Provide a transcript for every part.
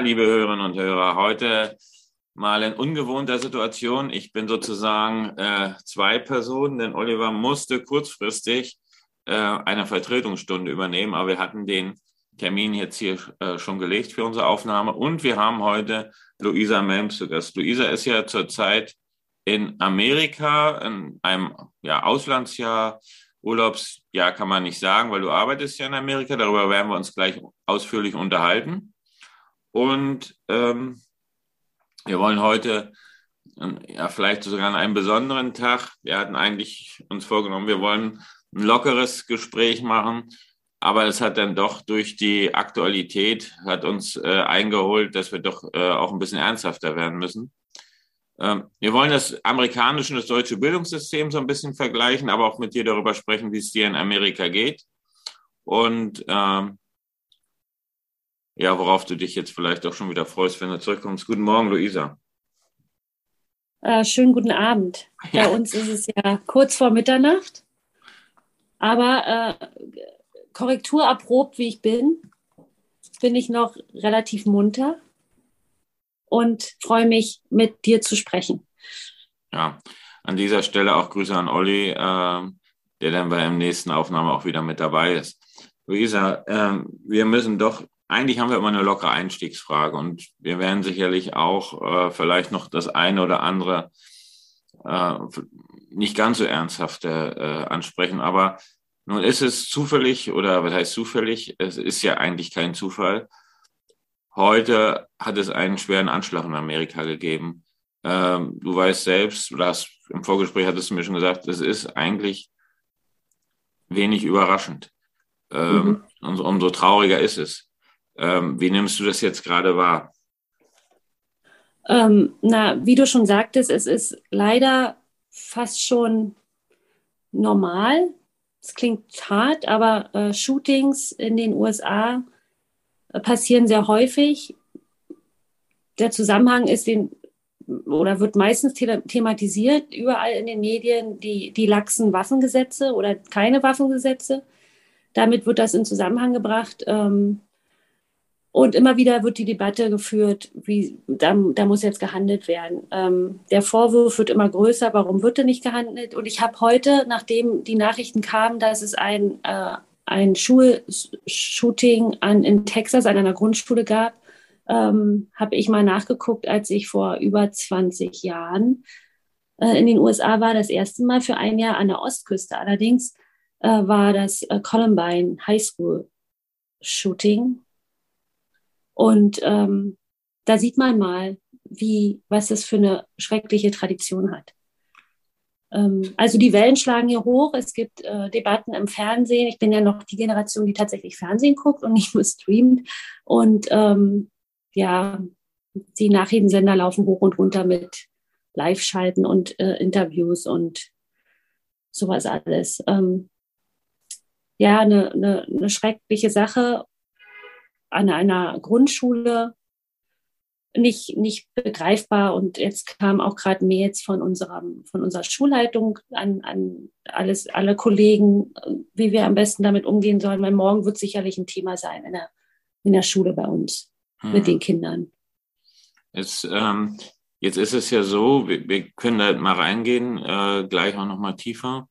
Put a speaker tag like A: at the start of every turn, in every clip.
A: Liebe Hörerinnen und Hörer, heute mal in ungewohnter Situation. Ich bin sozusagen äh, zwei Personen, denn Oliver musste kurzfristig äh, eine Vertretungsstunde übernehmen, aber wir hatten den Termin jetzt hier äh, schon gelegt für unsere Aufnahme und wir haben heute Luisa Melms zu Gast. Luisa ist ja zurzeit in Amerika in einem ja, Auslandsjahr. Urlaubsjahr kann man nicht sagen, weil du arbeitest ja in Amerika. Darüber werden wir uns gleich ausführlich unterhalten. Und ähm, wir wollen heute ja vielleicht sogar an einem besonderen Tag. Wir hatten eigentlich uns vorgenommen, wir wollen ein lockeres Gespräch machen, aber es hat dann doch durch die Aktualität hat uns äh, eingeholt, dass wir doch äh, auch ein bisschen ernsthafter werden müssen. Ähm, wir wollen das amerikanische und das deutsche Bildungssystem so ein bisschen vergleichen, aber auch mit dir darüber sprechen, wie es dir in Amerika geht. Und ähm, ja, worauf du dich jetzt vielleicht auch schon wieder freust, wenn du zurückkommst. Guten Morgen, Luisa.
B: Äh, schönen guten Abend. Ja. Bei uns ist es ja kurz vor Mitternacht, aber äh, Korrektur erprobt, wie ich bin, bin ich noch relativ munter und freue mich, mit dir zu sprechen.
A: Ja, an dieser Stelle auch Grüße an Olli, äh, der dann bei der nächsten Aufnahme auch wieder mit dabei ist. Luisa, äh, wir müssen doch eigentlich haben wir immer eine lockere Einstiegsfrage und wir werden sicherlich auch äh, vielleicht noch das eine oder andere äh, nicht ganz so ernsthafte äh, ansprechen. Aber nun ist es zufällig oder was heißt zufällig? Es ist ja eigentlich kein Zufall. Heute hat es einen schweren Anschlag in Amerika gegeben. Ähm, du weißt selbst, du hast im Vorgespräch hattest du mir schon gesagt, es ist eigentlich wenig überraschend. Ähm, mhm. und umso trauriger ist es. Ähm, wie nimmst du das jetzt gerade wahr?
B: Ähm, na, wie du schon sagtest, es ist leider fast schon normal. Es klingt hart, aber äh, Shootings in den USA äh, passieren sehr häufig. Der Zusammenhang ist den oder wird meistens thematisiert überall in den Medien die, die laxen Waffengesetze oder keine Waffengesetze. Damit wird das in Zusammenhang gebracht. Ähm, und immer wieder wird die Debatte geführt, wie, da, da muss jetzt gehandelt werden. Ähm, der Vorwurf wird immer größer, warum wird denn nicht gehandelt? Und ich habe heute, nachdem die Nachrichten kamen, dass es ein, äh, ein Schulshooting an, in Texas an einer Grundschule gab, ähm, habe ich mal nachgeguckt, als ich vor über 20 Jahren äh, in den USA war, das erste Mal für ein Jahr an der Ostküste. Allerdings äh, war das äh, Columbine High School Shooting und ähm, da sieht man mal, wie, was das für eine schreckliche Tradition hat. Ähm, also die Wellen schlagen hier hoch. Es gibt äh, Debatten im Fernsehen. Ich bin ja noch die Generation, die tatsächlich Fernsehen guckt und nicht nur streamt. Und ähm, ja, die Nachrichtensender laufen hoch und runter mit Live-Schalten und äh, Interviews und sowas alles. Ähm, ja, eine, eine, eine schreckliche Sache an einer Grundschule nicht, nicht begreifbar. Und jetzt kam auch gerade Mails von, unserem, von unserer Schulleitung an, an alles, alle Kollegen, wie wir am besten damit umgehen sollen, weil morgen wird sicherlich ein Thema sein in der, in der Schule bei uns hm. mit den Kindern.
A: Jetzt, ähm, jetzt ist es ja so, wir, wir können da mal reingehen, äh, gleich auch nochmal tiefer.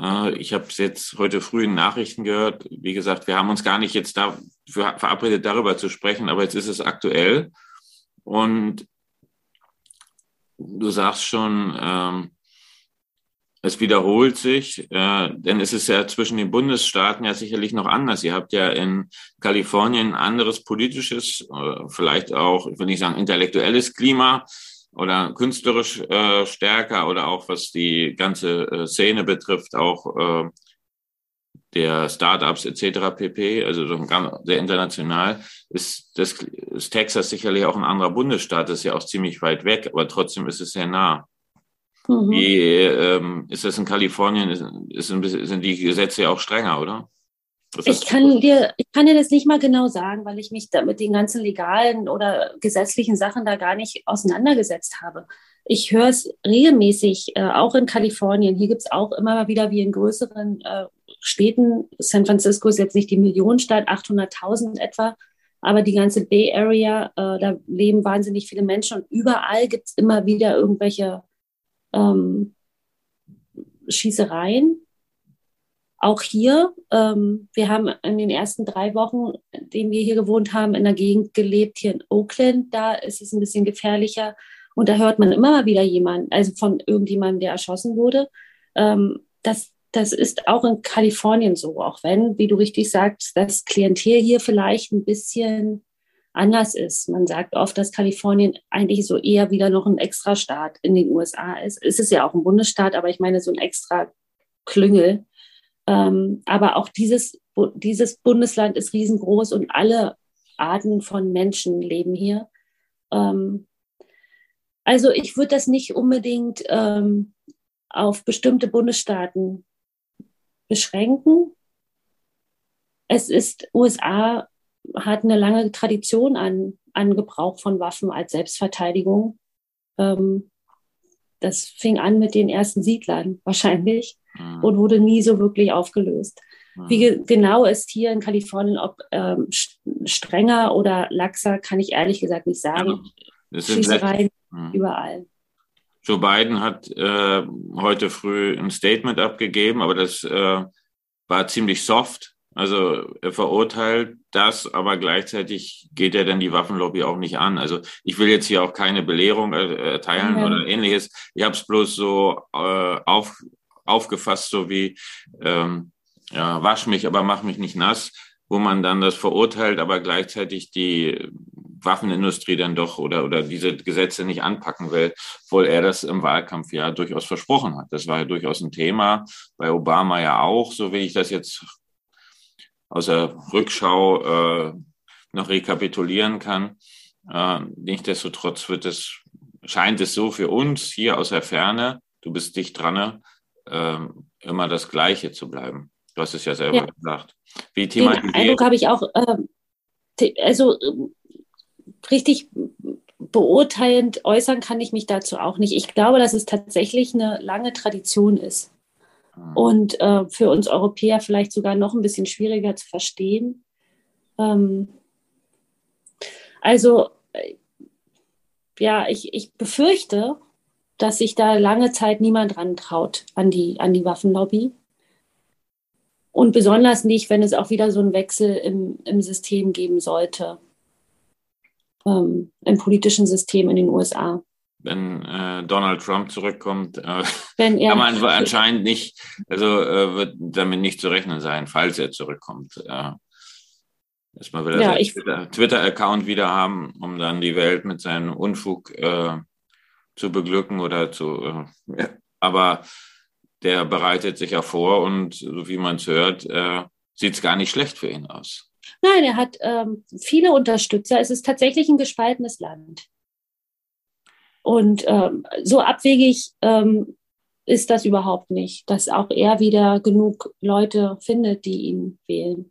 A: Äh, ich habe es jetzt heute früh in Nachrichten gehört. Wie gesagt, wir haben uns gar nicht jetzt dafür verabredet, darüber zu sprechen, aber jetzt ist es aktuell. Und du sagst schon, ähm, es wiederholt sich, äh, denn es ist ja zwischen den Bundesstaaten ja sicherlich noch anders. Ihr habt ja in Kalifornien ein anderes politisches, äh, vielleicht auch, ich will nicht sagen intellektuelles Klima oder künstlerisch äh, stärker oder auch was die ganze äh, Szene betrifft, auch äh, der Startups etc. pp. Also so sehr international ist das ist Texas sicherlich auch ein anderer Bundesstaat, das ist ja auch ziemlich weit weg, aber trotzdem ist es sehr nah. Mhm. Wie ähm, ist das in Kalifornien? Ist, ist ein bisschen, sind die Gesetze ja auch strenger, oder?
B: Ich kann, dir, ich kann dir das nicht mal genau sagen, weil ich mich da mit den ganzen legalen oder gesetzlichen Sachen da gar nicht auseinandergesetzt habe. Ich höre es regelmäßig, äh, auch in Kalifornien. Hier gibt es auch immer mal wieder wie in größeren äh, Städten. San Francisco ist jetzt nicht die Millionenstadt, 800.000 etwa, aber die ganze Bay Area, äh, da leben wahnsinnig viele Menschen und überall gibt es immer wieder irgendwelche ähm, Schießereien. Auch hier, ähm, wir haben in den ersten drei Wochen, in denen wir hier gewohnt haben, in der Gegend gelebt, hier in Oakland. Da ist es ein bisschen gefährlicher. Und da hört man immer mal wieder jemanden, also von irgendjemandem, der erschossen wurde. Ähm, das, das ist auch in Kalifornien so, auch wenn, wie du richtig sagst, das Klientel hier vielleicht ein bisschen anders ist. Man sagt oft, dass Kalifornien eigentlich so eher wieder noch ein Extrastaat in den USA ist. Es ist ja auch ein Bundesstaat, aber ich meine so ein extra Klüngel. Ähm, aber auch dieses, dieses Bundesland ist riesengroß und alle Arten von Menschen leben hier. Ähm, also ich würde das nicht unbedingt ähm, auf bestimmte Bundesstaaten beschränken. Es ist, USA hat eine lange Tradition an, an Gebrauch von Waffen als Selbstverteidigung. Ähm, das fing an mit den ersten Siedlern wahrscheinlich. Und wurde nie so wirklich aufgelöst. Mhm. Wie ge genau ist hier in Kalifornien, ob ähm, strenger oder laxer, kann ich ehrlich gesagt nicht sagen.
A: Ja, Schießereien mhm. überall. Joe Biden hat äh, heute früh ein Statement abgegeben, aber das äh, war ziemlich soft. Also er verurteilt das, aber gleichzeitig geht er dann die Waffenlobby auch nicht an. Also ich will jetzt hier auch keine Belehrung erteilen mhm. oder ähnliches. Ich habe es bloß so äh, auf, aufgefasst, so wie ähm, ja, wasch mich, aber mach mich nicht nass, wo man dann das verurteilt, aber gleichzeitig die Waffenindustrie dann doch oder, oder diese Gesetze nicht anpacken will, obwohl er das im Wahlkampf ja durchaus versprochen hat. Das war ja durchaus ein Thema, bei Obama ja auch, so wie ich das jetzt aus der Rückschau äh, noch rekapitulieren kann. Äh, nichtsdestotrotz wird es, scheint es so für uns hier aus der Ferne, du bist dicht dran, äh, immer das Gleiche zu bleiben. Du hast es ja selber ja. gesagt.
B: Wie Den Eindruck habe ich auch, äh, also richtig beurteilend äußern kann ich mich dazu auch nicht. Ich glaube, dass es tatsächlich eine lange Tradition ist mhm. und äh, für uns Europäer vielleicht sogar noch ein bisschen schwieriger zu verstehen. Ähm, also, äh, ja, ich, ich befürchte, dass sich da lange Zeit niemand rantraut an die, an die Waffenlobby. Und besonders nicht, wenn es auch wieder so einen Wechsel im, im System geben sollte ähm, im politischen System in den USA.
A: Wenn äh, Donald Trump zurückkommt, äh, Wenn er, kann man anscheinend nicht, also äh, wird damit nicht zu rechnen sein, falls er zurückkommt. Äh, Erstmal will er ja, seinen Twitter-Account wieder haben, um dann die Welt mit seinem Unfug äh, zu beglücken oder zu. Äh, aber der bereitet sich ja vor und so wie man es hört, äh, sieht es gar nicht schlecht für ihn aus.
B: Nein, er hat ähm, viele Unterstützer. Es ist tatsächlich ein gespaltenes Land. Und ähm, so abwegig ähm, ist das überhaupt nicht, dass auch er wieder genug Leute findet, die ihn wählen.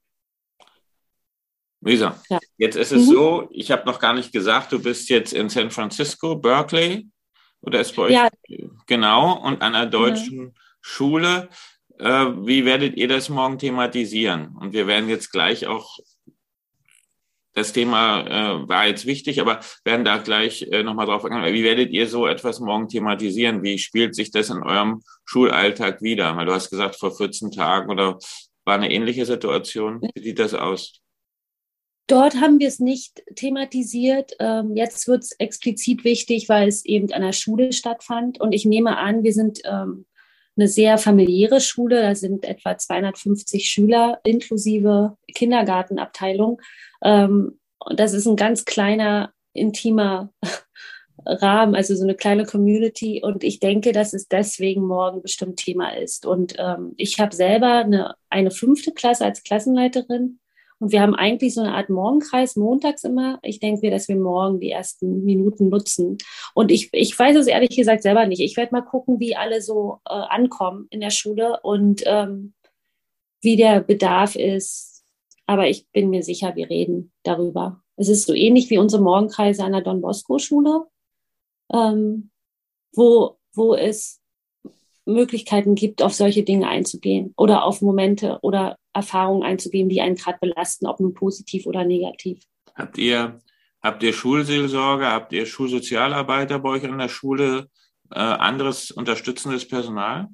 A: Lisa, ja. jetzt ist es mhm. so, ich habe noch gar nicht gesagt, du bist jetzt in San Francisco, Berkeley, oder ist bei euch ja. genau und an einer deutschen mhm. Schule. Äh, wie werdet ihr das morgen thematisieren? Und wir werden jetzt gleich auch das Thema äh, war jetzt wichtig, aber werden da gleich äh, nochmal drauf eingehen. Wie werdet ihr so etwas morgen thematisieren? Wie spielt sich das in eurem Schulalltag wieder? Weil du hast gesagt, vor 14 Tagen oder war eine ähnliche Situation. Wie sieht das aus?
B: Dort haben wir es nicht thematisiert. Ähm, jetzt wird es explizit wichtig, weil es eben an der Schule stattfand. Und ich nehme an, wir sind ähm, eine sehr familiäre Schule. Da sind etwa 250 Schüler inklusive Kindergartenabteilung. Ähm, und das ist ein ganz kleiner, intimer Rahmen, also so eine kleine Community. Und ich denke, dass es deswegen morgen bestimmt Thema ist. Und ähm, ich habe selber eine, eine fünfte Klasse als Klassenleiterin. Und wir haben eigentlich so eine Art Morgenkreis montags immer. Ich denke mir, dass wir morgen die ersten Minuten nutzen. Und ich, ich weiß es ehrlich gesagt selber nicht. Ich werde mal gucken, wie alle so äh, ankommen in der Schule und ähm, wie der Bedarf ist, aber ich bin mir sicher, wir reden darüber. Es ist so ähnlich wie unsere Morgenkreise an der Don Bosco Schule, ähm, wo, wo es Möglichkeiten gibt, auf solche Dinge einzugehen oder auf Momente oder Erfahrungen einzugehen, die einen gerade belasten, ob nun positiv oder negativ.
A: Habt ihr, habt ihr Schulseelsorge, habt ihr Schulsozialarbeiter bei euch an der Schule, äh, anderes unterstützendes Personal?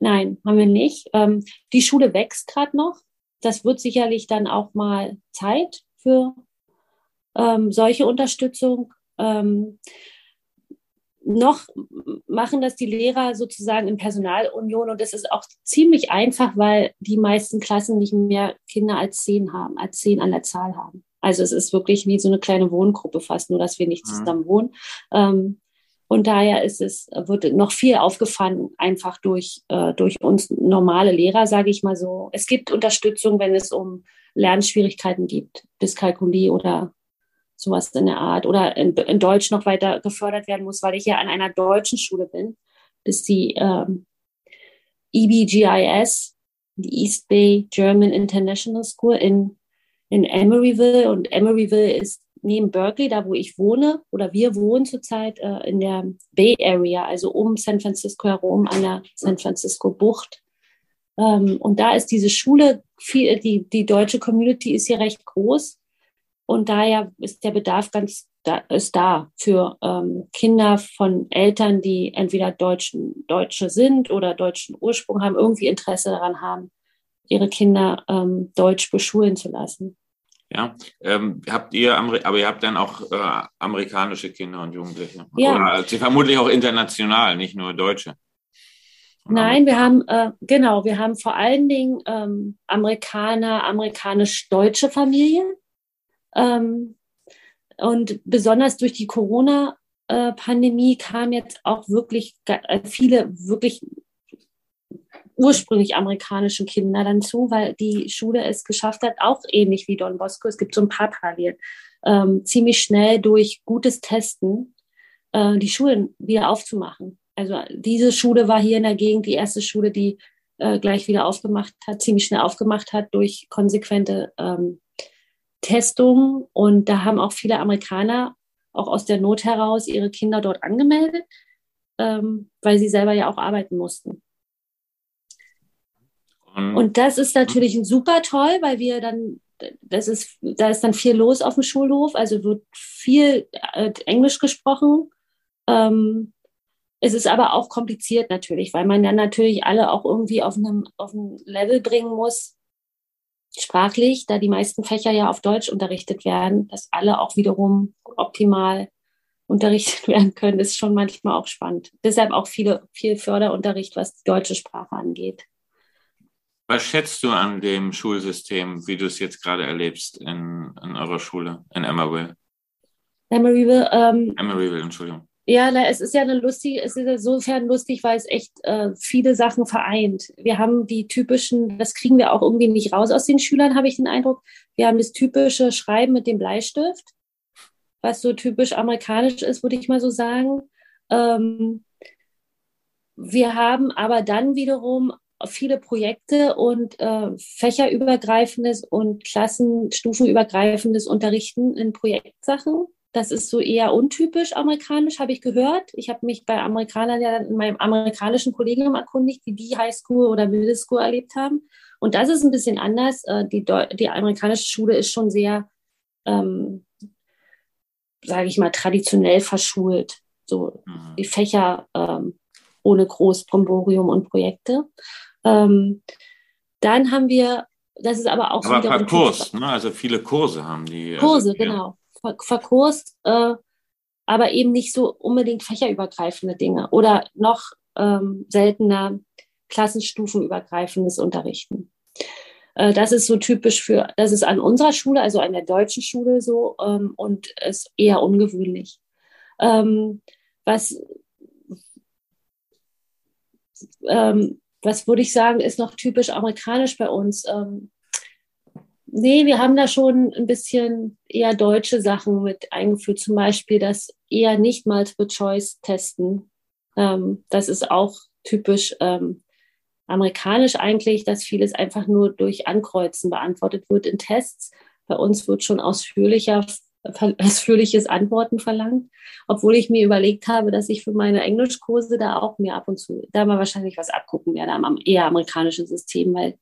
B: Nein, haben wir nicht. Ähm, die Schule wächst gerade noch. Das wird sicherlich dann auch mal Zeit für ähm, solche Unterstützung. Ähm, noch machen das die Lehrer sozusagen in Personalunion und das ist auch ziemlich einfach, weil die meisten Klassen nicht mehr Kinder als zehn haben, als zehn an der Zahl haben. Also es ist wirklich wie so eine kleine Wohngruppe fast, nur dass wir nicht mhm. zusammen wohnen. Ähm, und daher ist es, wird noch viel aufgefangen, einfach durch, äh, durch uns normale Lehrer, sage ich mal so. Es gibt Unterstützung, wenn es um Lernschwierigkeiten gibt, Dyskalkulie oder sowas in der Art oder in, in Deutsch noch weiter gefördert werden muss, weil ich ja an einer deutschen Schule bin. Das ist die ähm, EBGIS, die East Bay German International School in, in Emeryville. Und Emeryville ist neben Berkeley, da wo ich wohne, oder wir wohnen zurzeit äh, in der Bay Area, also um San Francisco herum, an der San Francisco Bucht. Ähm, und da ist diese Schule, viel, die, die deutsche Community ist hier recht groß. Und daher ist der Bedarf ganz da, ist da für ähm, Kinder von Eltern, die entweder Deutschen, Deutsche sind oder deutschen Ursprung haben, irgendwie Interesse daran haben, ihre Kinder ähm, Deutsch beschulen zu lassen.
A: Ja, ähm, habt ihr, aber ihr habt dann auch äh, amerikanische Kinder und Jugendliche.
B: Ja.
A: Oder sie vermutlich auch international, nicht nur Deutsche.
B: Nein, wir haben, äh, genau, wir haben vor allen Dingen ähm, Amerikaner, amerikanisch-deutsche Familien. Ähm, und besonders durch die Corona-Pandemie kamen jetzt auch wirklich äh, viele wirklich ursprünglich amerikanischen Kinder dann zu, weil die Schule es geschafft hat, auch ähnlich wie Don Bosco, es gibt so ein paar Parallelen, ähm, ziemlich schnell durch gutes Testen äh, die Schulen wieder aufzumachen. Also diese Schule war hier in der Gegend die erste Schule, die äh, gleich wieder aufgemacht hat, ziemlich schnell aufgemacht hat durch konsequente ähm, Testungen. Und da haben auch viele Amerikaner auch aus der Not heraus ihre Kinder dort angemeldet, ähm, weil sie selber ja auch arbeiten mussten. Und das ist natürlich super toll, weil wir dann, das ist, da ist dann viel los auf dem Schulhof, also wird viel äh, Englisch gesprochen. Ähm, es ist aber auch kompliziert natürlich, weil man dann natürlich alle auch irgendwie auf einem, auf einem Level bringen muss, sprachlich, da die meisten Fächer ja auf Deutsch unterrichtet werden, dass alle auch wiederum optimal unterrichtet werden können, ist schon manchmal auch spannend. Deshalb auch viele, viel Förderunterricht, was die deutsche Sprache angeht.
A: Was schätzt du an dem Schulsystem, wie du es jetzt gerade erlebst in, in eurer Schule, in Emeryville?
B: Emeryville, ähm,
A: Emeryville, Entschuldigung.
B: Ja, es ist ja eine lustige, es ist insofern lustig, weil es echt äh, viele Sachen vereint. Wir haben die typischen, das kriegen wir auch irgendwie nicht raus aus den Schülern, habe ich den Eindruck. Wir haben das typische Schreiben mit dem Bleistift, was so typisch amerikanisch ist, würde ich mal so sagen. Ähm, wir haben aber dann wiederum viele Projekte und äh, fächerübergreifendes und klassenstufenübergreifendes Unterrichten in Projektsachen. Das ist so eher untypisch amerikanisch, habe ich gehört. Ich habe mich bei Amerikanern ja in meinem amerikanischen Kollegium erkundigt, wie die Highschool oder Middle School erlebt haben. Und das ist ein bisschen anders. Äh, die, die amerikanische Schule ist schon sehr, ähm, sage ich mal, traditionell verschult. So mhm. die Fächer ähm, ohne Großbromborium und Projekte. Ähm, dann haben wir, das ist aber auch.
A: Aber Verkurs, ne? also viele Kurse haben die.
B: Also Kurse, also, genau. Ja. Verkurs, äh, aber eben nicht so unbedingt fächerübergreifende Dinge oder noch ähm, seltener klassenstufenübergreifendes Unterrichten. Äh, das ist so typisch für, das ist an unserer Schule, also an der deutschen Schule so ähm, und ist eher ungewöhnlich. Ähm, was ähm, was würde ich sagen, ist noch typisch amerikanisch bei uns. Ähm, nee, wir haben da schon ein bisschen eher deutsche Sachen mit eingeführt, zum Beispiel das eher nicht Multiple-Choice-Testen. Ähm, das ist auch typisch ähm, amerikanisch eigentlich, dass vieles einfach nur durch Ankreuzen beantwortet wird in Tests. Bei uns wird schon ausführlicher ausführliches Antworten verlangt, obwohl ich mir überlegt habe, dass ich für meine Englischkurse da auch mir ab und zu da mal wahrscheinlich was abgucken werde am eher amerikanischen System, weil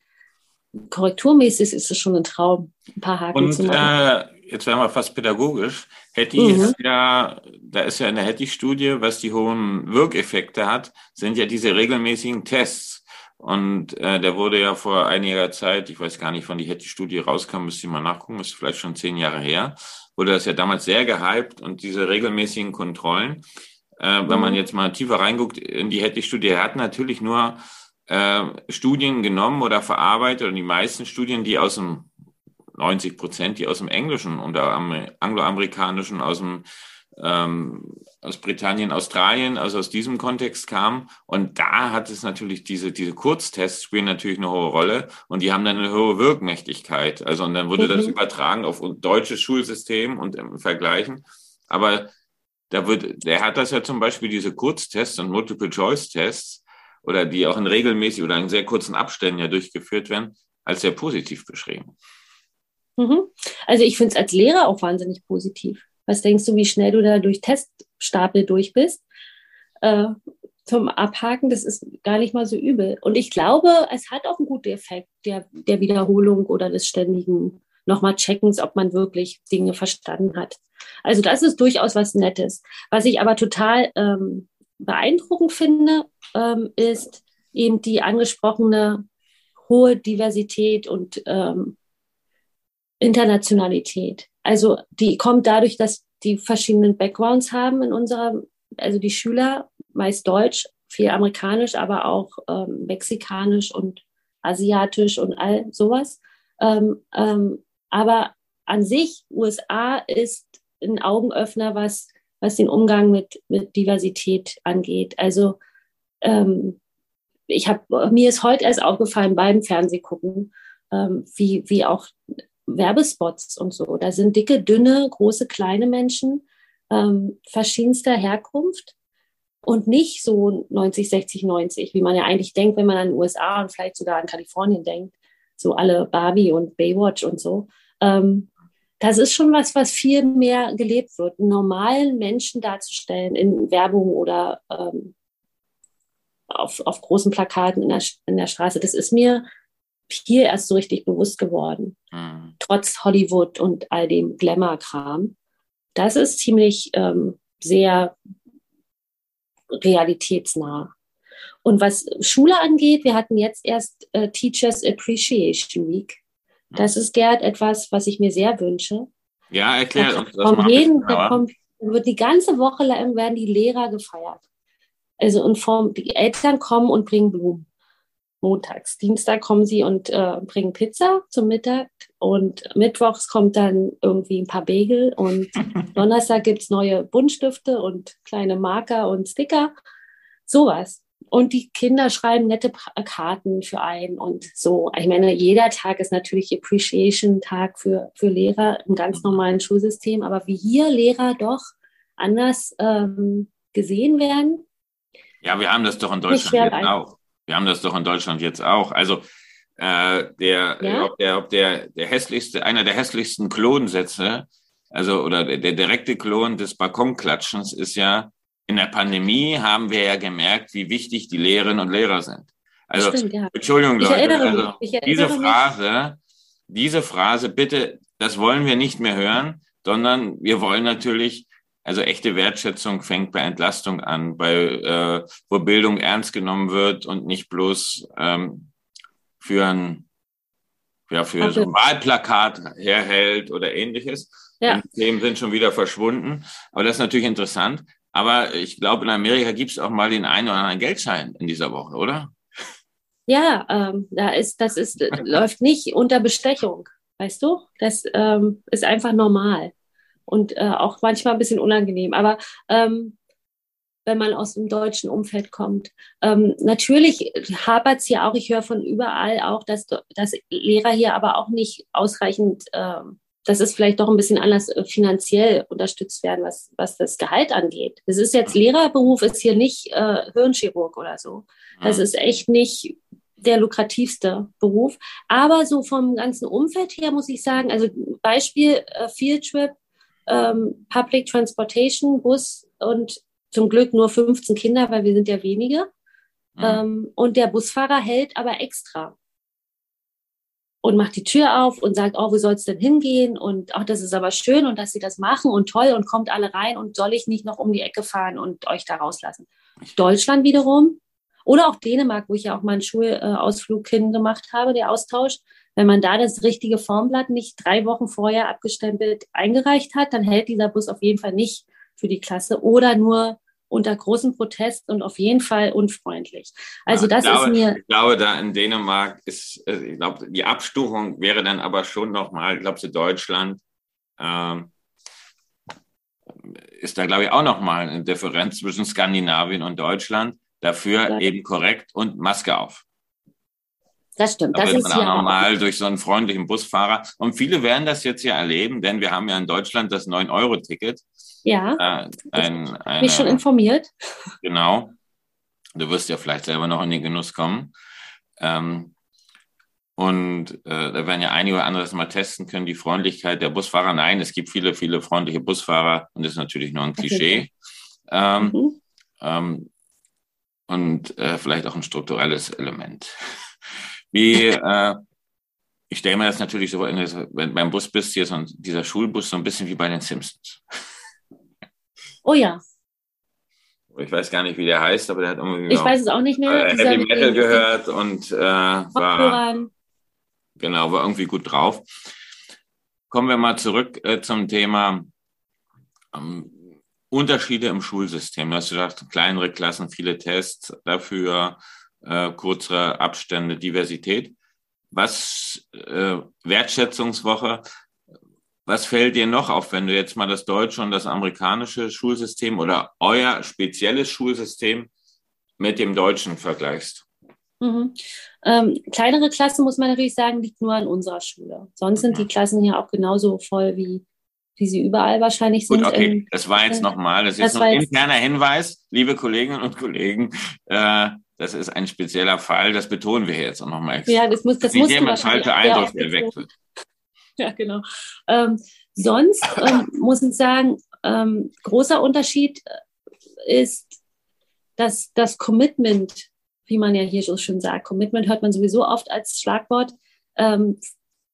B: korrekturmäßig ist es schon ein Traum, ein paar Haken
A: und, zu machen. Äh, jetzt werden wir fast pädagogisch. Hetty mhm. ist ja, da ist ja in der Hetty-Studie, was die hohen Wirkeffekte hat, sind ja diese regelmäßigen Tests. Und äh, der wurde ja vor einiger Zeit, ich weiß gar nicht, wann die Hetty-Studie rauskam, müsste ich mal nachgucken, ist vielleicht schon zehn Jahre her, wurde das ja damals sehr gehypt und diese regelmäßigen Kontrollen, äh, wenn man mhm. jetzt mal tiefer reinguckt in die Hetty-Studie, er hat natürlich nur äh, Studien genommen oder verarbeitet und die meisten Studien, die aus dem 90 Prozent, die aus dem Englischen und angloamerikanischen, aus dem ähm, aus Britannien, Australien, also aus diesem Kontext kamen. Und da hat es natürlich diese, diese Kurztests spielen natürlich eine hohe Rolle und die haben dann eine hohe Wirkmächtigkeit. Also und dann wurde mhm. das übertragen auf deutsches Schulsystem und im Vergleichen. Aber da wird, der hat das ja zum Beispiel diese Kurztests und Multiple-Choice-Tests oder die auch in regelmäßig oder in sehr kurzen Abständen ja durchgeführt werden, als sehr positiv beschrieben.
B: Mhm. Also ich finde es als Lehrer auch wahnsinnig positiv. Was denkst du, wie schnell du da durch Teststapel durch bist? Äh, zum Abhaken, das ist gar nicht mal so übel. Und ich glaube, es hat auch einen guten Effekt der, der Wiederholung oder des ständigen nochmal Checkens, ob man wirklich Dinge verstanden hat. Also das ist durchaus was Nettes. Was ich aber total ähm, beeindruckend finde, ähm, ist eben die angesprochene hohe Diversität und ähm, Internationalität. Also die kommt dadurch, dass die verschiedenen Backgrounds haben in unserer, also die Schüler, meist Deutsch, viel Amerikanisch, aber auch ähm, Mexikanisch und Asiatisch und all sowas. Ähm, ähm, aber an sich, USA ist ein Augenöffner, was, was den Umgang mit, mit Diversität angeht. Also ähm, ich habe mir ist heute erst aufgefallen beim Fernsehgucken, ähm, wie, wie auch Werbespots und so. Da sind dicke, dünne, große, kleine Menschen ähm, verschiedenster Herkunft und nicht so 90, 60, 90, wie man ja eigentlich denkt, wenn man an den USA und vielleicht sogar an Kalifornien denkt. So alle Barbie und Baywatch und so. Ähm, das ist schon was, was viel mehr gelebt wird, normalen Menschen darzustellen in Werbung oder ähm, auf, auf großen Plakaten in der, in der Straße. Das ist mir hier erst so richtig bewusst geworden. Mhm. Trotz Hollywood und all dem Glamour-Kram. Das ist ziemlich ähm, sehr realitätsnah. Und was Schule angeht, wir hatten jetzt erst äh, Teachers Appreciation Week. Das ist, Gerd, etwas, was ich mir sehr wünsche.
A: Ja, erklär
B: uns das mal. Jeden, da kommt, wird die ganze Woche lang werden die Lehrer gefeiert. Also in Form, die Eltern kommen und bringen Blumen montags. Dienstag kommen sie und äh, bringen Pizza zum Mittag und mittwochs kommt dann irgendwie ein paar Bagel und Donnerstag gibt es neue Buntstifte und kleine Marker und Sticker. Sowas. Und die Kinder schreiben nette Karten für einen und so. Ich meine, jeder Tag ist natürlich Appreciation-Tag für, für Lehrer im ganz normalen Schulsystem, aber wie hier Lehrer doch anders ähm, gesehen werden.
A: Ja, wir haben das doch in Deutschland jetzt auch. Wir haben das doch in Deutschland jetzt auch. Also äh, der, ja? ob der, ob der, der hässlichste, einer der hässlichsten Klonsätze, also oder der, der direkte Klon des Balkonklatschens ist ja, in der Pandemie haben wir ja gemerkt, wie wichtig die Lehrerinnen und Lehrer sind. Also, Stimmt, ja. Entschuldigung, Leute, also diese Phrase, diese Phrase, bitte, das wollen wir nicht mehr hören, sondern wir wollen natürlich also echte Wertschätzung fängt bei Entlastung an, bei äh, wo Bildung ernst genommen wird und nicht bloß ähm, für ein ja, für okay. so ein Wahlplakat herhält oder ähnliches. Ja. Die Themen sind schon wieder verschwunden. Aber das ist natürlich interessant. Aber ich glaube, in Amerika gibt es auch mal den einen oder anderen Geldschein in dieser Woche, oder?
B: Ja, ähm, da ist, das ist, läuft nicht unter Bestechung, weißt du? Das ähm, ist einfach normal und äh, auch manchmal ein bisschen unangenehm. Aber ähm, wenn man aus dem deutschen Umfeld kommt. Ähm, natürlich hapert es hier auch, ich höre von überall auch, dass, dass Lehrer hier aber auch nicht ausreichend, äh, dass es vielleicht doch ein bisschen anders äh, finanziell unterstützt werden, was, was das Gehalt angeht. Das ist jetzt Lehrerberuf, ist hier nicht äh, Hirnchirurg oder so. Das ist echt nicht der lukrativste Beruf. Aber so vom ganzen Umfeld her muss ich sagen, also Beispiel äh, Fieldtrip ähm, Public Transportation, Bus und zum Glück nur 15 Kinder, weil wir sind ja wenige. Mhm. Ähm, und der Busfahrer hält aber extra und macht die Tür auf und sagt, oh, wo soll es denn hingehen? Und auch das ist aber schön und dass sie das machen und toll und kommt alle rein und soll ich nicht noch um die Ecke fahren und euch da rauslassen? Deutschland wiederum oder auch Dänemark, wo ich ja auch mal einen Schulausflug hin gemacht habe, der Austausch. Wenn man da das richtige Formblatt nicht drei Wochen vorher abgestempelt eingereicht hat, dann hält dieser Bus auf jeden Fall nicht für die Klasse oder nur unter großem Protest und auf jeden Fall unfreundlich. Also das
A: glaube,
B: ist mir.
A: Ich glaube, da in Dänemark ist, äh, ich glaube, die Abstufung wäre dann aber schon nochmal, ich glaube, zu Deutschland ähm, ist da, glaube ich, auch nochmal eine Differenz zwischen Skandinavien und Deutschland. Dafür ja. eben korrekt und Maske auf.
B: Das stimmt. Da
A: das man auch nochmal durch so einen freundlichen Busfahrer. Und viele werden das jetzt ja erleben, denn wir haben ja in Deutschland das 9-Euro-Ticket.
B: Ja. Äh, ein, eine, mich schon informiert.
A: Genau. Du wirst ja vielleicht selber noch in den Genuss kommen. Ähm, und äh, da werden ja einige oder andere das mal testen können, die Freundlichkeit der Busfahrer. Nein, es gibt viele, viele freundliche Busfahrer und das ist natürlich nur ein Klischee. Okay. Ähm, mhm. ähm, und äh, vielleicht auch ein strukturelles Element. Wie, äh, ich stelle mir das natürlich so, wenn du beim Bus bist, hier so dieser Schulbus so ein bisschen wie bei den Simpsons.
B: Oh ja.
A: Ich weiß gar nicht, wie der heißt, aber der hat
B: irgendwie. Ich weiß es auch nicht mehr.
A: Äh, Heavy Metal gehört und äh, war. Genau, war irgendwie gut drauf. Kommen wir mal zurück äh, zum Thema ähm, Unterschiede im Schulsystem. Du hast gesagt, kleinere Klassen, viele Tests dafür, äh, kürzere Abstände, Diversität. Was äh, Wertschätzungswoche, was fällt dir noch auf, wenn du jetzt mal das deutsche und das amerikanische Schulsystem oder euer spezielles Schulsystem mit dem deutschen vergleichst?
B: Mhm. Ähm, kleinere Klassen, muss man natürlich sagen, liegt nur an unserer Schule. Sonst sind die Klassen hier auch genauso voll wie, wie sie überall wahrscheinlich sind.
A: Gut, okay, das war jetzt nochmal, das ist das noch ein interner Hinweis, liebe Kolleginnen und Kollegen. Äh, das ist ein spezieller Fall, das betonen wir jetzt auch nochmal.
B: Ja, das muss, das
A: muss jemand falscher Eindruck erweckt wird.
B: Ja, genau. Ähm, sonst ähm, muss ich sagen, ähm, großer Unterschied ist, dass das Commitment, wie man ja hier so schön sagt, Commitment hört man sowieso oft als Schlagwort, ähm,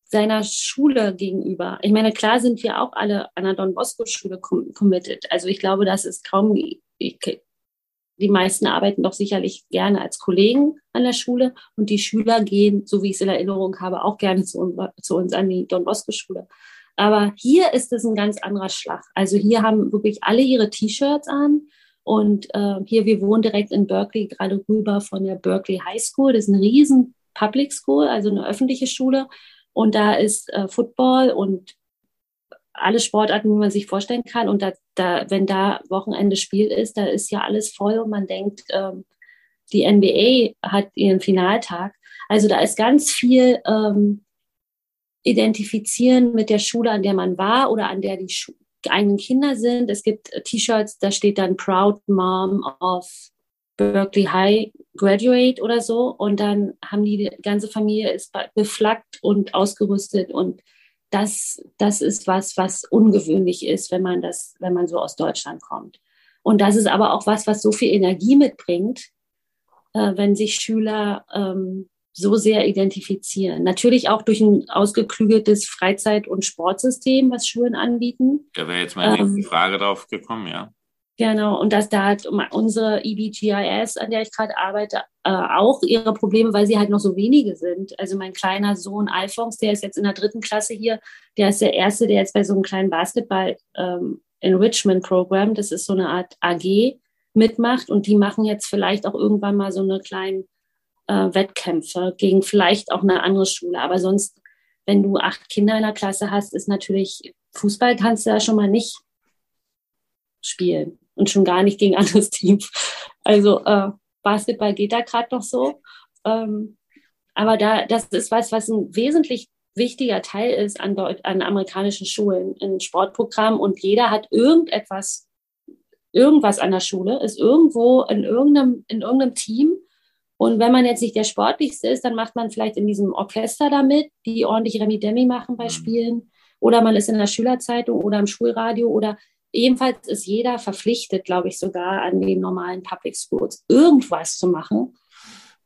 B: seiner Schule gegenüber. Ich meine, klar sind wir auch alle an der Don Bosco Schule committed. Also ich glaube, das ist kaum, ich, die meisten arbeiten doch sicherlich gerne als Kollegen an der Schule und die Schüler gehen, so wie ich es in Erinnerung habe, auch gerne zu, zu uns an die Don Bosco Schule. Aber hier ist es ein ganz anderer Schlag. Also hier haben wirklich alle ihre T-Shirts an und äh, hier, wir wohnen direkt in Berkeley, gerade rüber von der Berkeley High School. Das ist eine riesen Public School, also eine öffentliche Schule. Und da ist äh, Football und alle Sportarten, wie man sich vorstellen kann. Und da, da, wenn da Wochenende Spiel ist, da ist ja alles voll und man denkt, ähm, die NBA hat ihren Finaltag. Also da ist ganz viel ähm, Identifizieren mit der Schule, an der man war oder an der die Schu eigenen Kinder sind. Es gibt T-Shirts, da steht dann Proud Mom of Berkeley High Graduate oder so. Und dann haben die, die ganze Familie ist beflaggt und ausgerüstet und das, das ist was, was ungewöhnlich ist, wenn man das, wenn man so aus Deutschland kommt. Und das ist aber auch was, was so viel Energie mitbringt, äh, wenn sich Schüler ähm, so sehr identifizieren. Natürlich auch durch ein ausgeklügeltes Freizeit- und Sportsystem, was Schulen anbieten.
A: Da wäre jetzt meine ähm, Frage drauf gekommen, ja.
B: Genau, und dass da hat unsere EBGIS, an der ich gerade arbeite, äh, auch ihre Probleme, weil sie halt noch so wenige sind. Also mein kleiner Sohn Alphonse, der ist jetzt in der dritten Klasse hier, der ist der Erste, der jetzt bei so einem kleinen Basketball ähm, Enrichment Program, das ist so eine Art AG, mitmacht und die machen jetzt vielleicht auch irgendwann mal so eine kleinen äh, Wettkämpfe gegen vielleicht auch eine andere Schule. Aber sonst, wenn du acht Kinder in der Klasse hast, ist natürlich Fußball kannst du ja schon mal nicht spielen und schon gar nicht gegen anderes Team. Also äh, Basketball geht da gerade noch so. Ähm, aber da, das ist was, was ein wesentlich wichtiger Teil ist an, an amerikanischen Schulen, in Sportprogrammen und jeder hat irgendetwas, irgendwas an der Schule, ist irgendwo in irgendeinem, in irgendeinem Team. Und wenn man jetzt nicht der Sportlichste ist, dann macht man vielleicht in diesem Orchester damit, die ordentlich Remi-Demi machen bei mhm. Spielen oder man ist in der Schülerzeitung oder im Schulradio oder ebenfalls ist jeder verpflichtet, glaube ich, sogar an den normalen Public Schools irgendwas zu machen,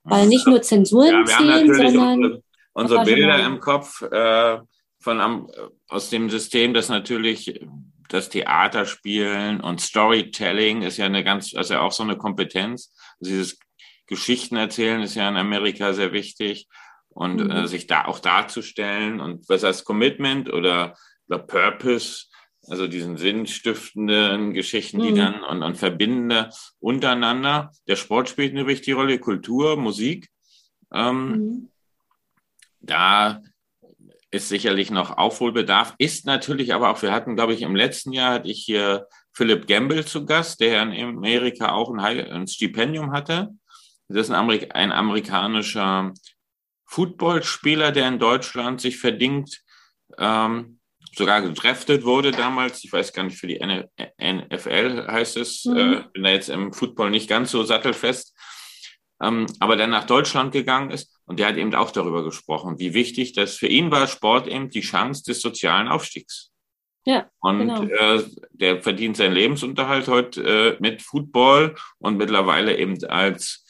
B: weil nicht nur Zensuren ja, zählen, sondern
A: unsere, unsere Bilder im Kopf äh, von aus dem System, das natürlich das Theater spielen und Storytelling ist ja eine ganz, also auch so eine Kompetenz. Also dieses Geschichten erzählen ist ja in Amerika sehr wichtig und mhm. äh, sich da auch darzustellen und was heißt Commitment oder the Purpose, also diesen sinnstiftenden Geschichten, die mhm. dann und, und verbindende untereinander. Der Sport spielt eine wichtige Rolle, Kultur, Musik. Ähm, mhm. Da ist sicherlich noch Aufholbedarf, ist natürlich aber auch, wir hatten, glaube ich, im letzten Jahr hatte ich hier Philipp Gamble zu Gast, der in Amerika auch ein, ein Stipendium hatte. Das ist ein, Amerik ein amerikanischer Footballspieler, der in Deutschland sich verdient, ähm, sogar gedraftet wurde damals. Ich weiß gar nicht, für die NFL heißt es. Mhm. Äh, bin da jetzt im Football nicht ganz so sattelfest. Ähm, aber der nach Deutschland gegangen ist und der hat eben auch darüber gesprochen, wie wichtig das für ihn war, Sport eben die Chance des sozialen Aufstiegs. Ja, und genau. äh, der verdient seinen Lebensunterhalt heute äh, mit Football und mittlerweile eben als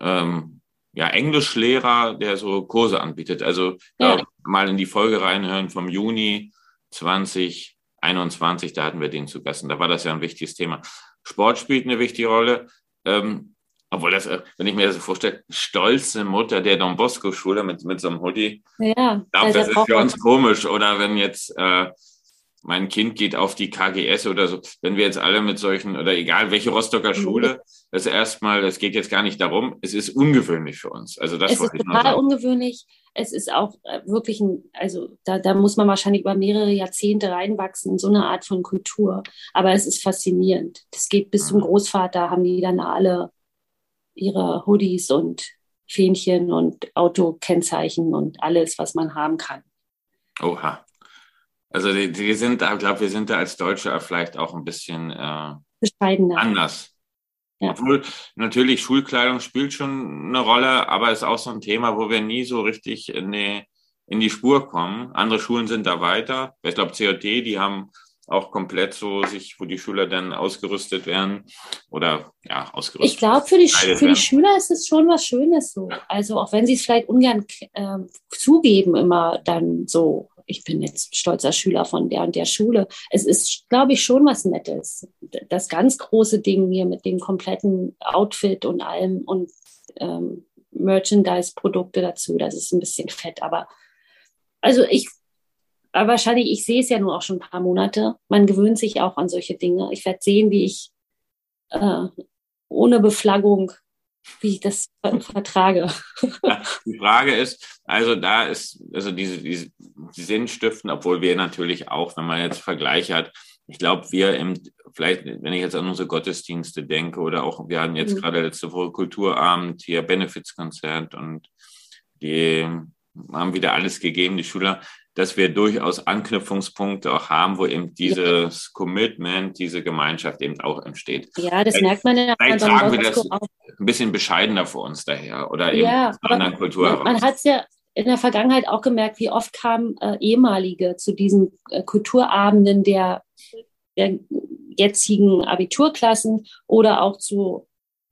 A: ähm, ja, Englischlehrer, der so Kurse anbietet. Also ja. äh, mal in die Folge reinhören vom Juni 2021, da hatten wir den zu Gast und da war das ja ein wichtiges Thema. Sport spielt eine wichtige Rolle. Ähm, obwohl das, äh, wenn ich mir das so vorstelle, stolze Mutter der Don Bosco Schule mit, mit so einem Hoodie. Ja. Ich glaube, das ist für uns komisch. Oder wenn jetzt äh, mein Kind geht auf die KGS oder so, wenn wir jetzt alle mit solchen, oder egal welche Rostocker mhm. Schule, das erstmal, das geht jetzt gar nicht darum, es ist ungewöhnlich für uns. Also das
B: es ist total ungewöhnlich. Es ist auch äh, wirklich ein, also da, da muss man wahrscheinlich über mehrere Jahrzehnte reinwachsen in so eine Art von Kultur. Aber es ist faszinierend. Das geht bis zum mhm. Großvater, haben die dann alle ihre Hoodies und Fähnchen und Autokennzeichen und alles, was man haben kann.
A: Oha. Also die, die sind da, ich glaube, wir sind da als Deutsche vielleicht auch ein bisschen äh, bescheidener. Anders. Ja. Obwohl natürlich Schulkleidung spielt schon eine Rolle, aber ist auch so ein Thema, wo wir nie so richtig in die, in die Spur kommen. Andere Schulen sind da weiter. Ich glaube, COT, die haben auch komplett so sich, wo die Schüler dann ausgerüstet werden oder ja, ausgerüstet.
B: Ich glaube, für, die, für die Schüler ist es schon was Schönes so. Also auch wenn sie es vielleicht ungern äh, zugeben, immer dann so, ich bin jetzt stolzer Schüler von der und der Schule. Es ist, glaube ich, schon was Nettes. Das ganz große Ding hier mit dem kompletten Outfit und allem und ähm, Merchandise-Produkte dazu, das ist ein bisschen fett, aber also ich aber wahrscheinlich, ich sehe es ja nur auch schon ein paar Monate. Man gewöhnt sich auch an solche Dinge. Ich werde sehen, wie ich äh, ohne Beflaggung, wie ich das vertrage.
A: die Frage ist, also da ist, also diese, diese die Sinnstiften, obwohl wir natürlich auch, wenn man jetzt Vergleiche hat, ich glaube, wir im, vielleicht, wenn ich jetzt an unsere Gottesdienste denke oder auch, wir hatten jetzt mhm. gerade letzte Woche Kulturabend, hier Benefizkonzert und die haben wieder alles gegeben, die Schüler dass wir durchaus Anknüpfungspunkte auch haben, wo eben dieses ja. Commitment, diese Gemeinschaft eben auch entsteht.
B: Ja, das vielleicht, merkt man ja.
A: Vielleicht tragen wir das auch. ein bisschen bescheidener für uns daher oder eben ja, aus einer anderen Kultur
B: Man, man hat es ja in der Vergangenheit auch gemerkt, wie oft kamen äh, ehemalige zu diesen äh, Kulturabenden der, der jetzigen Abiturklassen oder auch zu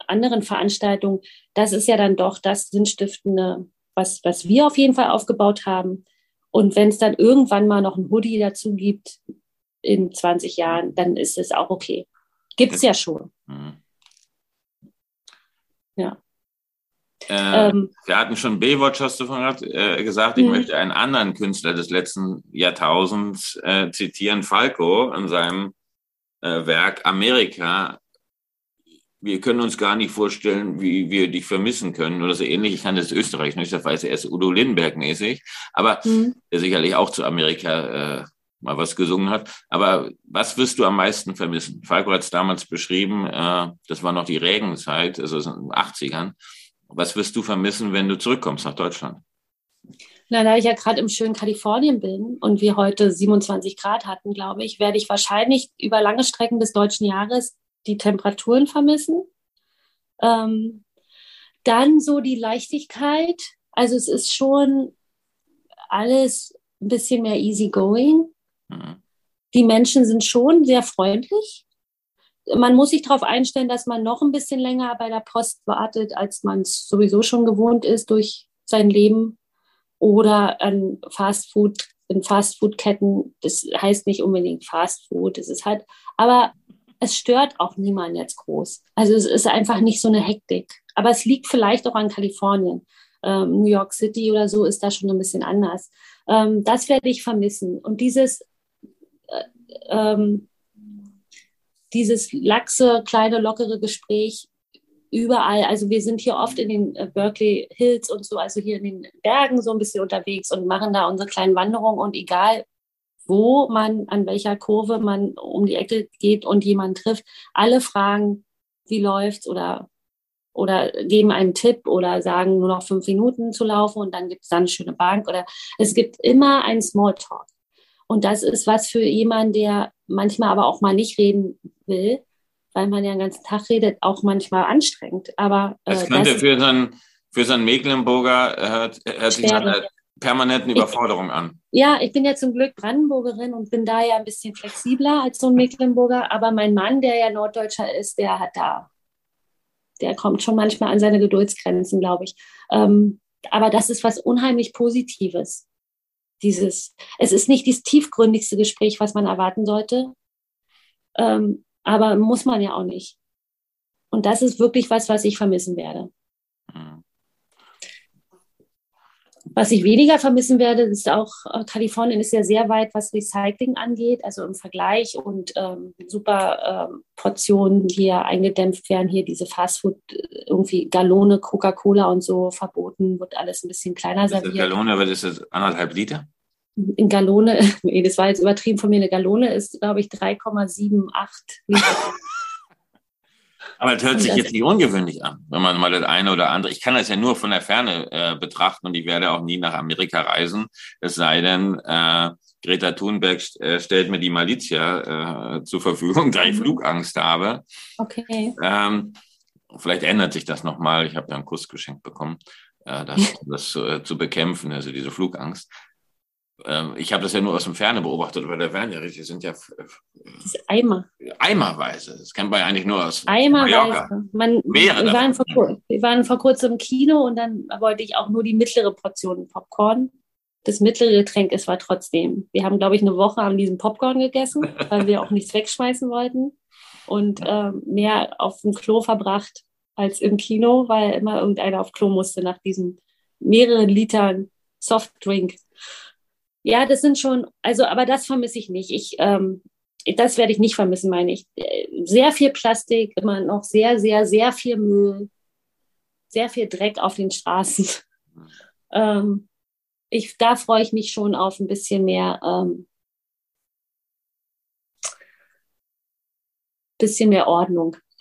B: anderen Veranstaltungen. Das ist ja dann doch das Sinnstiftende, was, was wir auf jeden Fall aufgebaut haben. Und wenn es dann irgendwann mal noch ein Hoodie dazu gibt in 20 Jahren, dann ist es auch okay. Gibt es ja schon. Mhm.
A: Ja. Äh, ähm, wir hatten schon Baywatch, hast du von äh, gesagt. Ich mhm. möchte einen anderen Künstler des letzten Jahrtausends äh, zitieren, Falco, in seinem äh, Werk Amerika wir können uns gar nicht vorstellen, wie wir dich vermissen können oder so ähnlich. Ich kann das Österreich nicht, das weiß erst Udo Lindenberg mäßig, aber mhm. der sicherlich auch zu Amerika äh, mal was gesungen hat. Aber was wirst du am meisten vermissen? Falco hat es damals beschrieben, äh, das war noch die Regenzeit, also in den 80ern. Was wirst du vermissen, wenn du zurückkommst nach Deutschland?
B: Na, da ich ja gerade im schönen Kalifornien bin und wir heute 27 Grad hatten, glaube ich, werde ich wahrscheinlich über lange Strecken des deutschen Jahres die Temperaturen vermissen. Ähm, dann so die Leichtigkeit. Also es ist schon alles ein bisschen mehr easy going. Mhm. Die Menschen sind schon sehr freundlich. Man muss sich darauf einstellen, dass man noch ein bisschen länger bei der Post wartet, als man es sowieso schon gewohnt ist durch sein Leben. Oder an Fastfood, in Fastfood-Ketten, das heißt nicht unbedingt Fastfood, es ist halt, aber es stört auch niemanden jetzt groß. Also es ist einfach nicht so eine Hektik. Aber es liegt vielleicht auch an Kalifornien. Ähm, New York City oder so ist da schon ein bisschen anders. Ähm, das werde ich vermissen. Und dieses, äh, ähm, dieses laxe, kleine, lockere Gespräch überall. Also wir sind hier oft in den äh, Berkeley Hills und so, also hier in den Bergen so ein bisschen unterwegs und machen da unsere kleinen Wanderungen. Und egal, wo man, an welcher Kurve man um die Ecke geht und jemanden trifft, alle fragen, wie läuft's oder, oder geben einen Tipp oder sagen nur noch fünf Minuten zu laufen und dann gibt es dann eine schöne Bank oder es gibt immer einen Smalltalk. Und das ist was für jemanden, der manchmal aber auch mal nicht reden will, weil man ja den ganzen Tag redet, auch manchmal anstrengend. Aber
A: äh, das könnte das für so einen, für so einen Mecklenburger hört, hört sich an, permanenten Überforderung an.
B: Ja, ich bin ja zum Glück Brandenburgerin und bin da ja ein bisschen flexibler als so ein Mecklenburger. Aber mein Mann, der ja Norddeutscher ist, der hat da, der kommt schon manchmal an seine Geduldsgrenzen, glaube ich. Ähm, aber das ist was unheimlich Positives. Dieses, es ist nicht das tiefgründigste Gespräch, was man erwarten sollte. Ähm, aber muss man ja auch nicht. Und das ist wirklich was, was ich vermissen werde. Mhm. Was ich weniger vermissen werde, ist auch, äh, Kalifornien ist ja sehr weit, was Recycling angeht, also im Vergleich und ähm, super ähm, Portionen, die ja eingedämpft werden. Hier diese Fastfood, äh, irgendwie Gallone, Coca-Cola und so verboten, wird alles ein bisschen kleiner serviert.
A: Gallone, aber das ist anderthalb Liter?
B: In Gallone, nee, das war jetzt übertrieben von mir, eine Gallone ist, glaube ich, 3,78 Liter.
A: Aber es hört sich jetzt nicht ungewöhnlich an, wenn man mal das eine oder andere. Ich kann das ja nur von der Ferne äh, betrachten und ich werde auch nie nach Amerika reisen, es sei denn, äh, Greta Thunberg äh, stellt mir die Malizia äh, zur Verfügung, da ich mhm. Flugangst habe.
B: Okay.
A: Ähm, vielleicht ändert sich das nochmal. Ich habe ja einen Kuss geschenkt bekommen, äh, das, das äh, zu bekämpfen, also diese Flugangst. Ähm, ich habe das ja nur aus dem Ferne beobachtet, aber der Werneriche sind ja
B: das ist Eimer.
A: Eimerweise. Das kennt man ja eigentlich nur aus
B: Eimerweise. Man, wir, waren vor, wir waren vor kurzem im Kino und dann wollte ich auch nur die mittlere Portion Popcorn. Das mittlere Getränk ist war trotzdem. Wir haben, glaube ich, eine Woche an diesem Popcorn gegessen, weil wir auch nichts wegschmeißen wollten und äh, mehr auf dem Klo verbracht als im Kino, weil immer irgendeiner auf Klo musste nach diesen mehreren Litern Softdrink. Ja, das sind schon, also, aber das vermisse ich nicht. Ich, ähm, das werde ich nicht vermissen, meine ich. Sehr viel Plastik, immer noch sehr, sehr, sehr viel Müll, sehr viel Dreck auf den Straßen. Ähm, ich, da freue ich mich schon auf ein bisschen mehr, ähm, bisschen mehr Ordnung.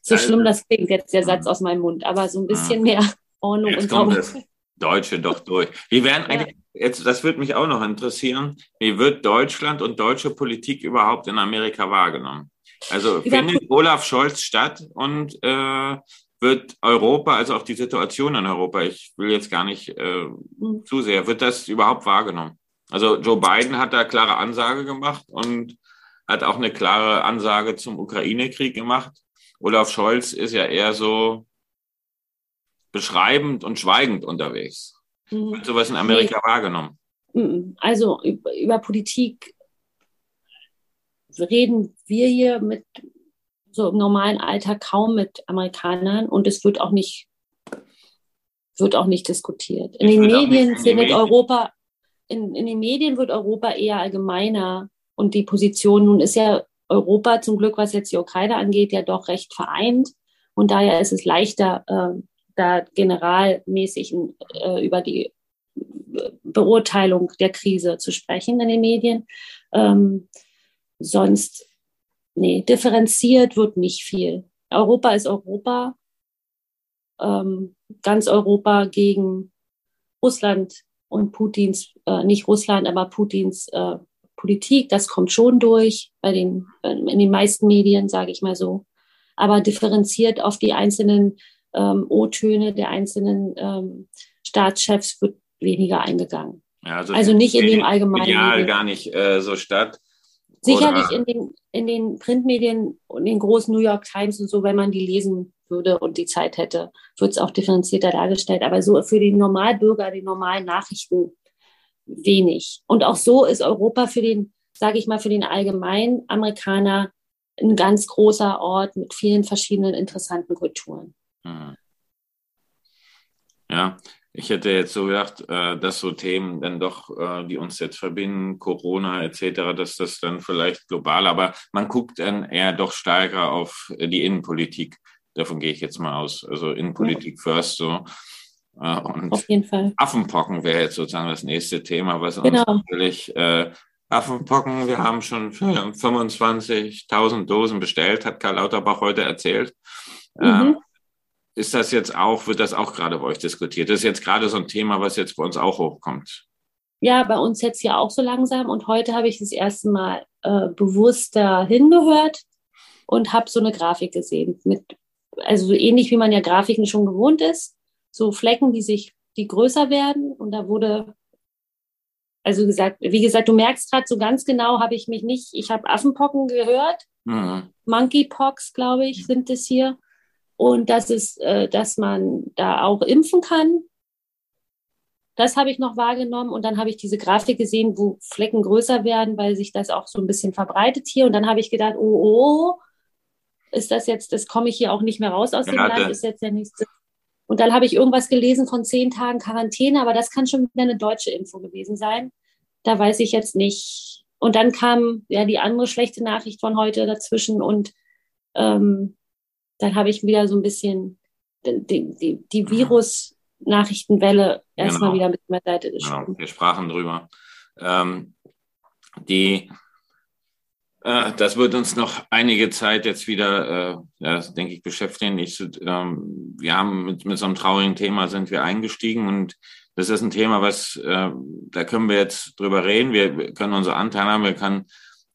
B: so also, schlimm das klingt jetzt der Satz aus meinem Mund, aber so ein bisschen mehr Ordnung
A: jetzt und das Deutsche doch durch. Wie werden eigentlich jetzt, das würde mich auch noch interessieren, wie wird Deutschland und deutsche Politik überhaupt in Amerika wahrgenommen? Also findet Olaf Scholz statt und äh, wird Europa, also auch die Situation in Europa, ich will jetzt gar nicht äh, mhm. zu sehr, wird das überhaupt wahrgenommen? Also Joe Biden hat da klare Ansage gemacht und hat auch eine klare Ansage zum Ukraine-Krieg gemacht. Olaf Scholz ist ja eher so beschreibend und schweigend unterwegs. Mhm. Wird sowas in Amerika nee. wahrgenommen?
B: Mhm. Also über, Politik reden wir hier mit so im normalen Alltag kaum mit Amerikanern und es wird auch nicht wird auch nicht diskutiert. In den Medien findet Europa in, in den Medien wird Europa eher allgemeiner und die Position nun ist ja Europa zum Glück, was jetzt die Ukraine angeht, ja doch recht vereint und daher ist es leichter, äh, da generalmäßig äh, über die Beurteilung der Krise zu sprechen in den Medien. Ähm, sonst, nee, differenziert wird nicht viel. Europa ist Europa, ähm, ganz Europa gegen Russland und Putins, äh, nicht Russland, aber Putins äh, Politik. Das kommt schon durch bei den, äh, in den meisten Medien, sage ich mal so. Aber differenziert auf die einzelnen ähm, O-Töne der einzelnen ähm, Staatschefs wird weniger eingegangen.
A: Ja, also,
B: also nicht in dem allgemeinen.
A: Medial gar nicht äh, so statt.
B: Sicherlich in den, in den Printmedien und den großen New York Times und so, wenn man die lesen würde und die Zeit hätte, wird es auch differenzierter dargestellt. Aber so für den Normalbürger, die normalen Nachrichten wenig. Und auch so ist Europa für den, sage ich mal, für den allgemeinen Amerikaner ein ganz großer Ort mit vielen verschiedenen interessanten Kulturen. Hm.
A: Ja, ich hätte jetzt so gedacht, äh, dass so Themen dann doch, äh, die uns jetzt verbinden, Corona etc., dass das dann vielleicht global, aber man guckt dann eher doch stärker auf die Innenpolitik. Davon gehe ich jetzt mal aus. Also Innenpolitik ja. first so.
B: Äh, und auf jeden Fall.
A: Affenpocken wäre jetzt sozusagen das nächste Thema, was genau. uns natürlich äh, Affenpocken, wir haben schon 25.000 Dosen bestellt, hat Karl Lauterbach heute erzählt. Mhm. Ähm, ist das jetzt auch, wird das auch gerade bei euch diskutiert? Das ist jetzt gerade so ein Thema, was jetzt bei uns auch hochkommt.
B: Ja, bei uns jetzt ja auch so langsam. Und heute habe ich das erste Mal äh, bewusster hingehört und habe so eine Grafik gesehen. Mit, also so ähnlich wie man ja Grafiken schon gewohnt ist. So Flecken, die sich, die größer werden. Und da wurde, also gesagt, wie gesagt, du merkst gerade so ganz genau, habe ich mich nicht, ich habe Affenpocken gehört. Mhm. Monkeypox, glaube ich, sind es hier und dass es, äh, dass man da auch impfen kann. Das habe ich noch wahrgenommen und dann habe ich diese Grafik gesehen, wo Flecken größer werden, weil sich das auch so ein bisschen verbreitet hier. Und dann habe ich gedacht, oh, oh, oh ist das jetzt, das komme ich hier auch nicht mehr raus aus dem Land, ist jetzt der nächste. Und dann habe ich irgendwas gelesen von zehn Tagen Quarantäne, aber das kann schon wieder eine deutsche Info gewesen sein. Da weiß ich jetzt nicht. Und dann kam ja die andere schlechte Nachricht von heute dazwischen und ähm, dann habe ich wieder so ein bisschen die, die, die mhm. Virus-Nachrichtenwelle erstmal genau. wieder mit meiner Seite
A: geschoben. Genau. Wir sprachen drüber. Ähm, die, äh, das wird uns noch einige Zeit jetzt wieder, äh, ja, denke ich, beschäftigen. Ich, ähm, wir haben mit, mit so einem traurigen Thema sind wir eingestiegen und das ist ein Thema, was, äh, da können wir jetzt drüber reden. Wir können unsere Anteil haben, wir können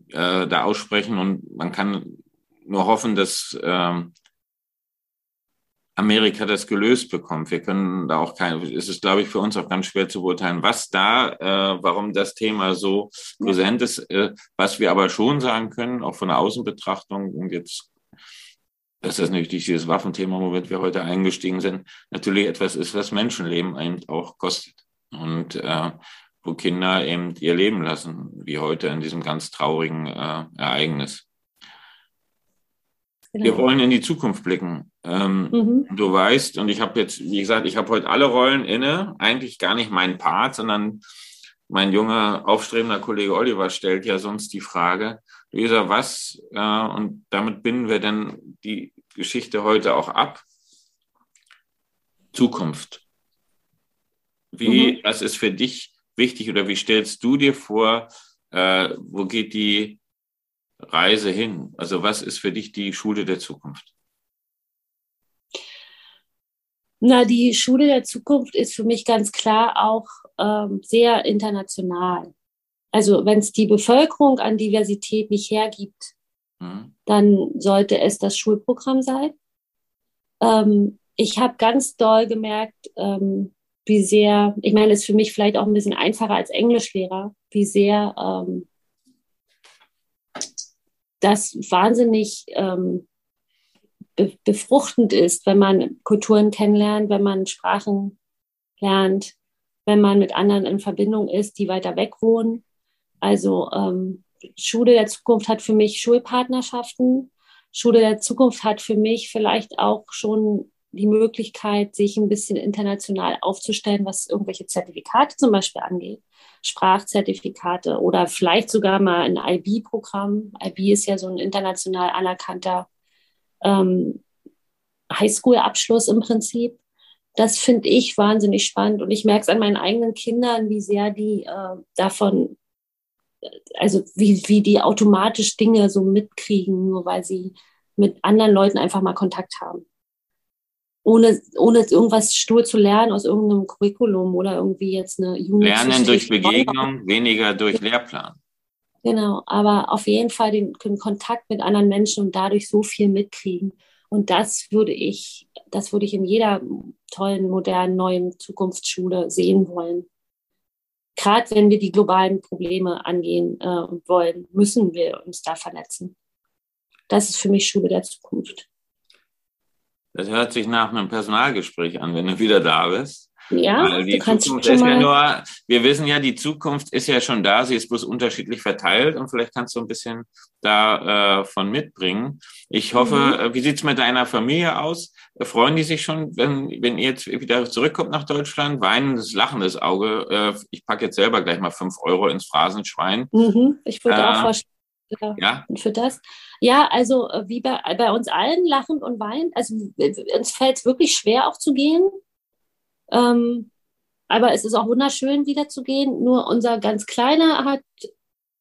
A: äh, da aussprechen und man kann nur hoffen, dass ähm, Amerika das gelöst bekommt. Wir können da auch kein, es ist, glaube ich, für uns auch ganz schwer zu beurteilen, was da, äh, warum das Thema so präsent ist. Äh, was wir aber schon sagen können, auch von der Außenbetrachtung, und jetzt dass das natürlich dieses Waffenthema, womit wir heute eingestiegen sind, natürlich etwas ist, was Menschenleben eben auch kostet. Und äh, wo Kinder eben ihr Leben lassen, wie heute in diesem ganz traurigen äh, Ereignis. Genau. Wir wollen in die Zukunft blicken. Ähm, mhm. Du weißt, und ich habe jetzt, wie gesagt, ich habe heute alle Rollen inne, eigentlich gar nicht meinen Part, sondern mein junger, aufstrebender Kollege Oliver stellt ja sonst die Frage, Luisa, was, äh, und damit binden wir dann die Geschichte heute auch ab, Zukunft. Wie, mhm. was ist für dich wichtig oder wie stellst du dir vor, äh, wo geht die Reise hin? Also was ist für dich die Schule der Zukunft?
B: Na, die Schule der Zukunft ist für mich ganz klar auch ähm, sehr international. Also wenn es die Bevölkerung an Diversität nicht hergibt, mhm. dann sollte es das Schulprogramm sein. Ähm, ich habe ganz doll gemerkt, ähm, wie sehr, ich meine, es ist für mich vielleicht auch ein bisschen einfacher als Englischlehrer, wie sehr ähm, das wahnsinnig ähm, be befruchtend ist, wenn man Kulturen kennenlernt, wenn man Sprachen lernt, wenn man mit anderen in Verbindung ist, die weiter weg wohnen. Also ähm, Schule der Zukunft hat für mich Schulpartnerschaften. Schule der Zukunft hat für mich vielleicht auch schon die Möglichkeit, sich ein bisschen international aufzustellen, was irgendwelche Zertifikate zum Beispiel angeht. Sprachzertifikate oder vielleicht sogar mal ein IB-Programm. IB ist ja so ein international anerkannter ähm, Highschool-Abschluss im Prinzip. Das finde ich wahnsinnig spannend und ich merke es an meinen eigenen Kindern, wie sehr die äh, davon, also wie, wie die automatisch Dinge so mitkriegen, nur weil sie mit anderen Leuten einfach mal Kontakt haben ohne, ohne irgendwas stur zu lernen aus irgendeinem Curriculum oder irgendwie jetzt eine
A: Unit Lernen durch Begegnung, weniger durch Lehrplan.
B: Genau, aber auf jeden Fall den, den Kontakt mit anderen Menschen und dadurch so viel mitkriegen. Und das würde ich, das würde ich in jeder tollen, modernen, neuen Zukunftsschule sehen wollen. gerade wenn wir die globalen Probleme angehen äh, wollen, müssen wir uns da vernetzen. Das ist für mich Schule der Zukunft.
A: Das hört sich nach einem Personalgespräch an, wenn du wieder da bist.
B: Ja,
A: Weil die Zukunft ist ja nur, wir wissen ja, die Zukunft ist ja schon da, sie ist bloß unterschiedlich verteilt und vielleicht kannst du ein bisschen davon äh, mitbringen. Ich hoffe, mhm. Äh, wie sieht's mit deiner Familie aus? Freuen die sich schon, wenn, wenn ihr jetzt wieder zurückkommt nach Deutschland? Weinendes, lachendes Auge. Äh, ich packe jetzt selber gleich mal fünf Euro ins Phrasenschwein.
B: Mhm, ich würde äh, auch vorstellen. Ja. Für das. Ja, also äh, wie bei, bei uns allen lachend und weinend. Also uns fällt es wirklich schwer auch zu gehen. Ähm, aber es ist auch wunderschön, wieder zu gehen. Nur unser ganz Kleiner hat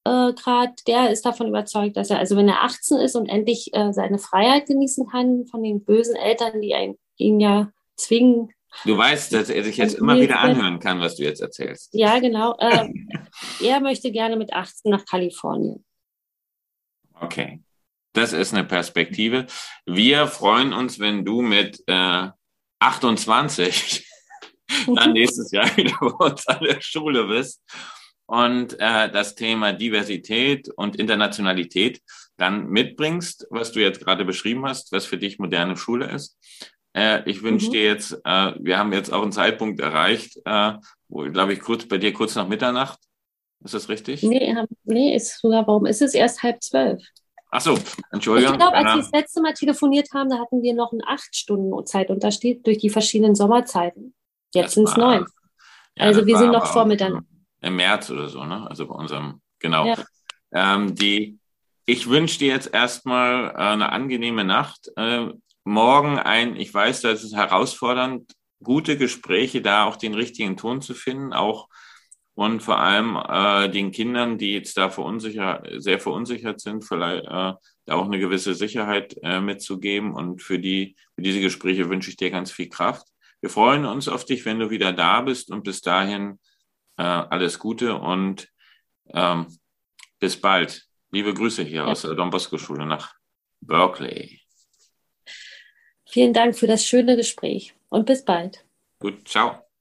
B: äh, gerade, der ist davon überzeugt, dass er, also wenn er 18 ist und endlich äh, seine Freiheit genießen kann von den bösen Eltern, die ein, ihn ja zwingen.
A: Du weißt, dass er sich jetzt immer wieder anhören kann, was du jetzt erzählst.
B: Ja, genau. Äh, er möchte gerne mit 18 nach Kalifornien.
A: Okay. Das ist eine Perspektive. Wir freuen uns, wenn du mit äh, 28 dann nächstes Jahr wieder bei uns an der Schule bist und äh, das Thema Diversität und Internationalität dann mitbringst, was du jetzt gerade beschrieben hast, was für dich moderne Schule ist. Äh, ich wünsche mhm. dir jetzt, äh, wir haben jetzt auch einen Zeitpunkt erreicht, äh, wo, glaube ich, kurz bei dir kurz nach Mitternacht. Ist das richtig?
B: Nee, nee ist sogar, warum ist es erst halb zwölf?
A: Ach so, Entschuldigung.
B: Ich glaube, als wir das letzte Mal telefoniert haben, da hatten wir noch einen acht Stunden Zeitunterschied durch die verschiedenen Sommerzeiten. Jetzt sind es neun. Ja, also wir sind noch vor Mitternacht.
A: Im März oder so, ne? Also bei unserem, genau. Ja. Ähm, die, ich wünsche dir jetzt erstmal äh, eine angenehme Nacht. Äh, morgen ein, ich weiß, das ist herausfordernd, gute Gespräche, da auch den richtigen Ton zu finden, auch und vor allem äh, den Kindern, die jetzt da verunsicher, sehr verunsichert sind, vielleicht äh, da auch eine gewisse Sicherheit äh, mitzugeben. Und für die, für diese Gespräche wünsche ich dir ganz viel Kraft. Wir freuen uns auf dich, wenn du wieder da bist und bis dahin äh, alles Gute und ähm, bis bald. Liebe Grüße hier ja. aus der Don Bosco Schule nach Berkeley.
B: Vielen Dank für das schöne Gespräch und bis bald.
A: Gut, ciao.